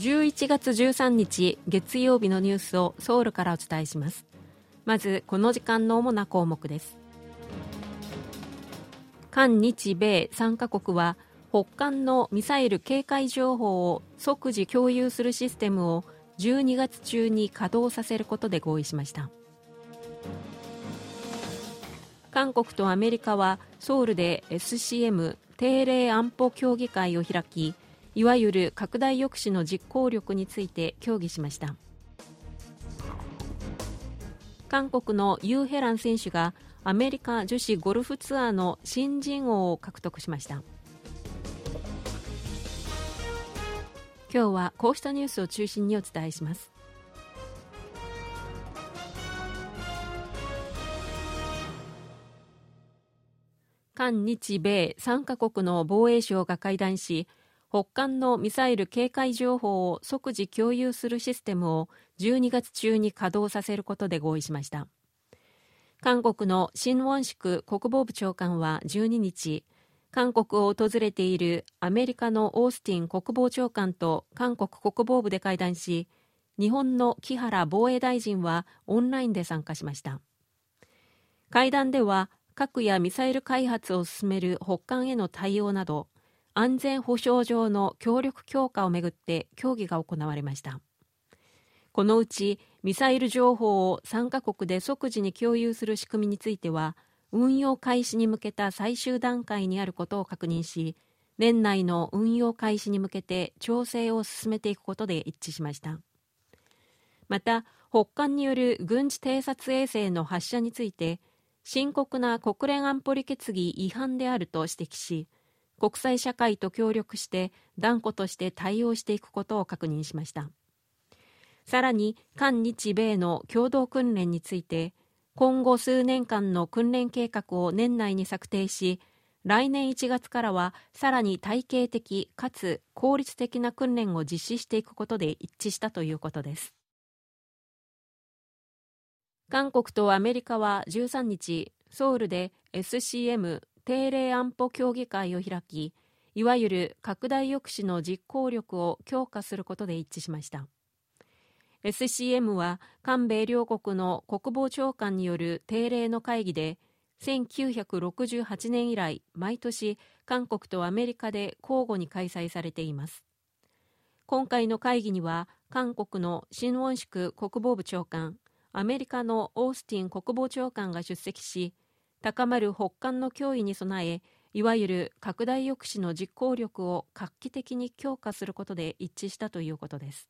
11月13日月曜日のニュースをソウルからお伝えします。まずこの時間の主な項目です。韓日米3カ国は北韓のミサイル警戒情報を即時共有するシステムを12月中に稼働させることで合意しました。韓国とアメリカはソウルで SCM 定例安保協議会を開きいわゆる拡大抑止の実行力について協議しました。韓国のユー・ヘラン選手がアメリカ女子ゴルフツアーの新人王を獲得しました。今日はこうしたニュースを中心にお伝えします。韓日米3カ国の防衛省が会談し北韓のミサイル警戒情報を即時共有するシステムを12月中に稼働させることで合意しました。韓国のシン・ウォンシク国防部長官は12日韓国を訪れているアメリカのオースティン国防長官と韓国国防部で会談し日本の木原防衛大臣はオンラインで参加しました。会談では核やミサイル開発を進める北韓への対応など安全保障上の協力強化をめぐって協議が行われました。このうちミサイル情報を3カ国で即時に共有する仕組みについては運用開始に向けた最終段階にあることを確認し年内の運用開始に向けて調整を進めていくことで一致しました。また北韓による軍事偵察衛星の発射について深刻な国連安保理決議違反であると指摘し国際社会と協力して断固として対応していくことを確認しました。さらに韓日米の共同訓練について今後数年間の訓練計画を年内に策定し来年1月からはさらに体系的かつ効率的な訓練を実施していくことで一致したということです。韓国とアメリカは13日ソウルで SCM 定例安保協議会を開きいわゆる拡大抑止の実行力を強化することで一致しました。SCM は韓米両国の国防長官による定例の会議で1968年以来毎年韓国とアメリカで交互に開催されています。今回の会議には韓国のシン・ウォンシク国防部長官アメリカのオースティン国防長官が出席し高まる北韓の脅威に備えいわゆる拡大抑止の実行力を画期的に強化することで一致したということです。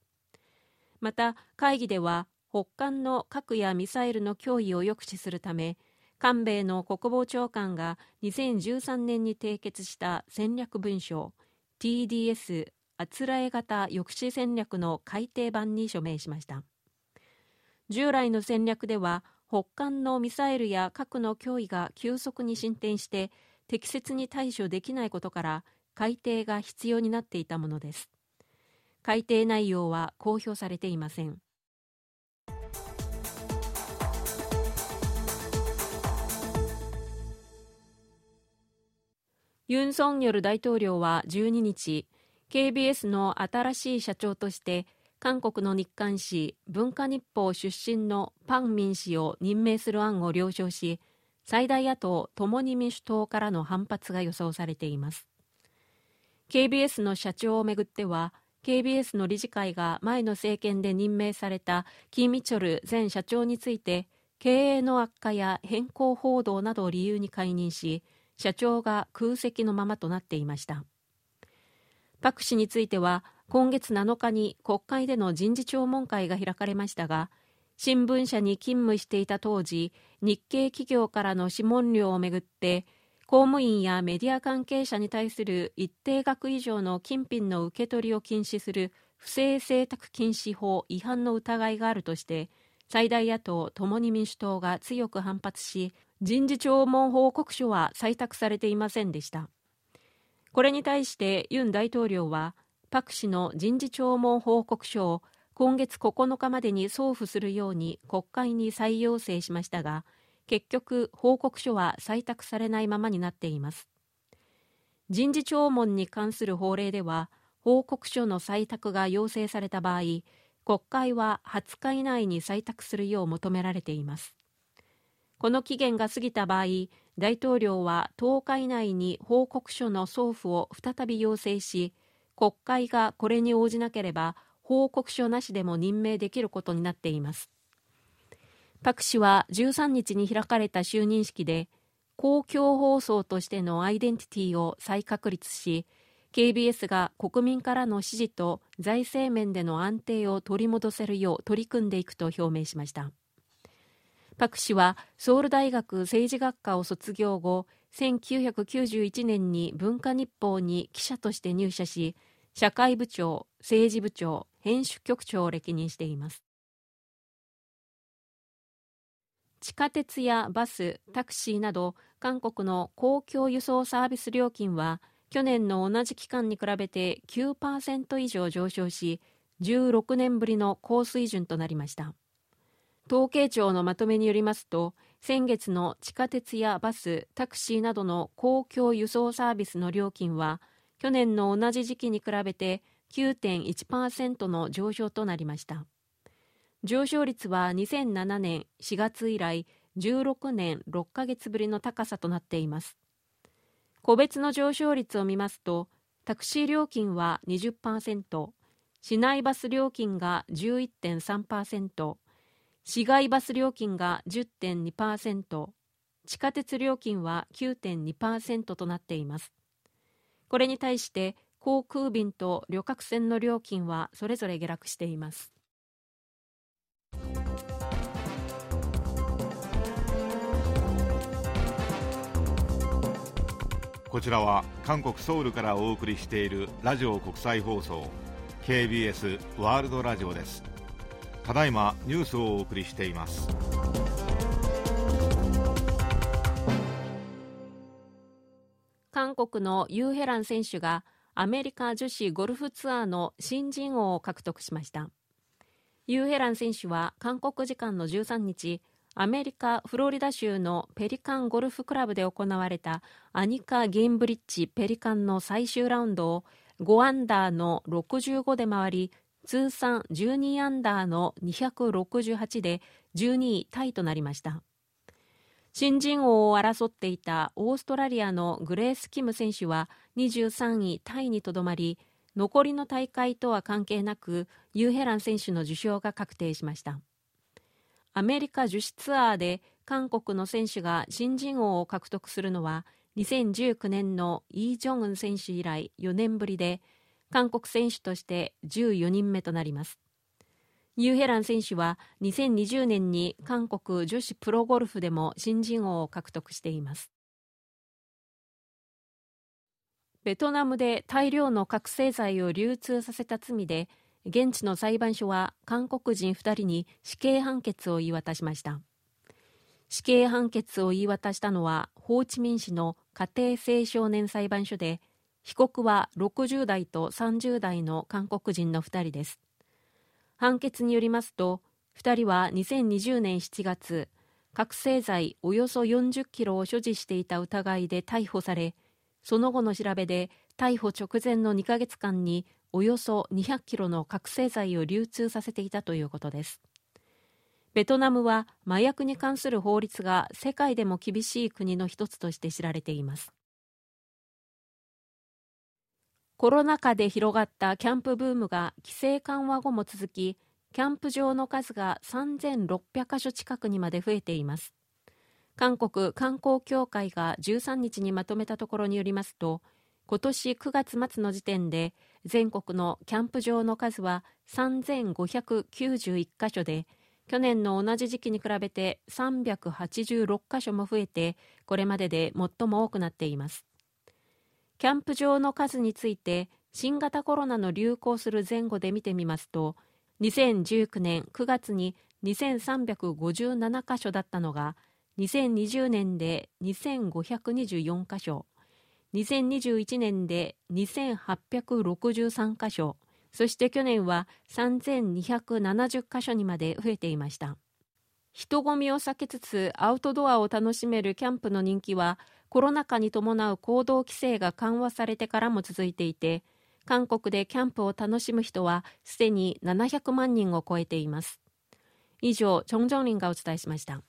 また会議では北韓の核やミサイルの脅威を抑止するため韓米の国防長官が2013年に締結した戦略文書 TDS あつらえ型抑止戦略の改訂版に署名しました。従来の戦略では北韓のミサイルや核の脅威が急速に進展して適切に対処できないことから改定が必要になっていたものです。改定内容は公表されていません。ユン・ソンニョル大統領は12日 KBS の新しい社長として韓国の日刊紙文化日報出身のパン・ミン氏を任命する案を了承し最大野党共に民主党からの反発が予想されています。KBS の社長をめぐっては KBS の理事会が前の政権で任命されたキー・ミチョル前社長について経営の悪化や変更報道などを理由に解任し社長が空席のままとなっていました。パク氏については今月7日に国会での人事聴聞会が開かれましたが新聞社に勤務していた当時日系企業からの諮問料をめぐって公務員やメディア関係者に対する一定額以上の金品の受け取りを禁止する不正請託禁止法違反の疑いがあるとして最大野党共に民主党が強く反発し人事聴聞報告書は採択されていませんでした。これに対してユン大統領はパク氏の人事聴聞報告書を今月9日までに送付するように国会に再要請しましたが結局報告書は採択されないままになっています。人事聴聞に関する法令では報告書の採択が要請された場合国会は20日以内に採択するよう求められています。この期限が過ぎた場合大統領は10日以内に報告書の送付を再び要請し国会がこれに応じなければ報告書なしでも任命できることになっています。パク氏は13日に開かれた就任式で公共放送としてのアイデンティティを再確立し KBS が国民からの支持と財政面での安定を取り戻せるよう取り組んでいくと表明しました。パク氏はソウル大学政治学科を卒業後1991年に文化日報に記者として入社し社会部長政治部長編集局長を歴任しています。地下鉄やバスタクシーなど韓国の公共輸送サービス料金は去年の同じ期間に比べて9%以上上昇し16年ぶりの高水準となりました。統計庁のまとめによりますと先月の地下鉄やバスタクシーなどの公共輸送サービスの料金は去年の同じ時期に比べて9.1%の上昇となりました。上昇率は2007年4月以来16年6ヶ月ぶりの高さとなっています。個別の上昇率を見ますとタクシー料金は20%市内バス料金が11.3%市街バス料金が10.2%地下鉄料金は9.2%となっています。これに対して航空便と旅客船の料金はそれぞれ下落しています。こちらは韓国ソウルからお送りしているラジオ国際放送 KBS ワールドラジオです。ただいまニュースをお送りしています。国のユーヘラン選手がアメリカ女子ゴルフツアーの新人王を獲得しました。ユーヘラン選手は韓国時間の13日アメリカ・フロリダ州のペリカンゴルフクラブで行われたアニカ・ゲンブリッジ・ペリカンの最終ラウンドを5アンダーの65で回り通算12アンダーの268で12位タイとなりました。新人王を争っていたオーストラリアのグレース・キム選手は23位タイにとどまり残りの大会とは関係なくユーヘラン選手の受賞が確定しました。アメリカ女子ツアーで韓国の選手が新人王を獲得するのは2019年のイ・ジョンウン選手以来4年ぶりで韓国選手として14人目となります。ユーヘラン選手は2020年に韓国女子プロゴルフでも新人王を獲得しています。ベトナムで大量の覚醒剤を流通させた罪で現地の裁判所は韓国人2人に死刑判決を言い渡しました。死刑判決を言い渡したのはホーチミン市の家庭青少年裁判所で被告は60代と30代の韓国人の2人です。判決によりますと2人は2020年7月覚醒剤およそ40キロを所持していた疑いで逮捕されその後の調べで逮捕直前の2ヶ月間におよそ200キロの覚醒剤を流通させていたということです。ベトナムは麻薬に関する法律が世界でも厳しい国の一つとして知られています。コロナ禍で広がったキャンプブームが規制緩和後も続きキャンプ場の数が3600カ所近くにまで増えています。韓国観光協会が13日にまとめたところによりますと今年9月末の時点で全国のキャンプ場の数は3591カ所で去年の同じ時期に比べて386カ所も増えてこれまでで最も多くなっています。キャンプ場の数について新型コロナの流行する前後で見てみますと2019年9月に2357カ所だったのが2020年で2524カ所2021年で2863カ所そして去年は3270カ所にまで増えていました。人混みを避けつつアウトドアを楽しめるキャンプの人気はコロナ禍に伴う行動規制が緩和されてからも続いていて韓国でキャンプを楽しむ人はすでに700万人を超えています。以上、チョンジョンリンがお伝えしました。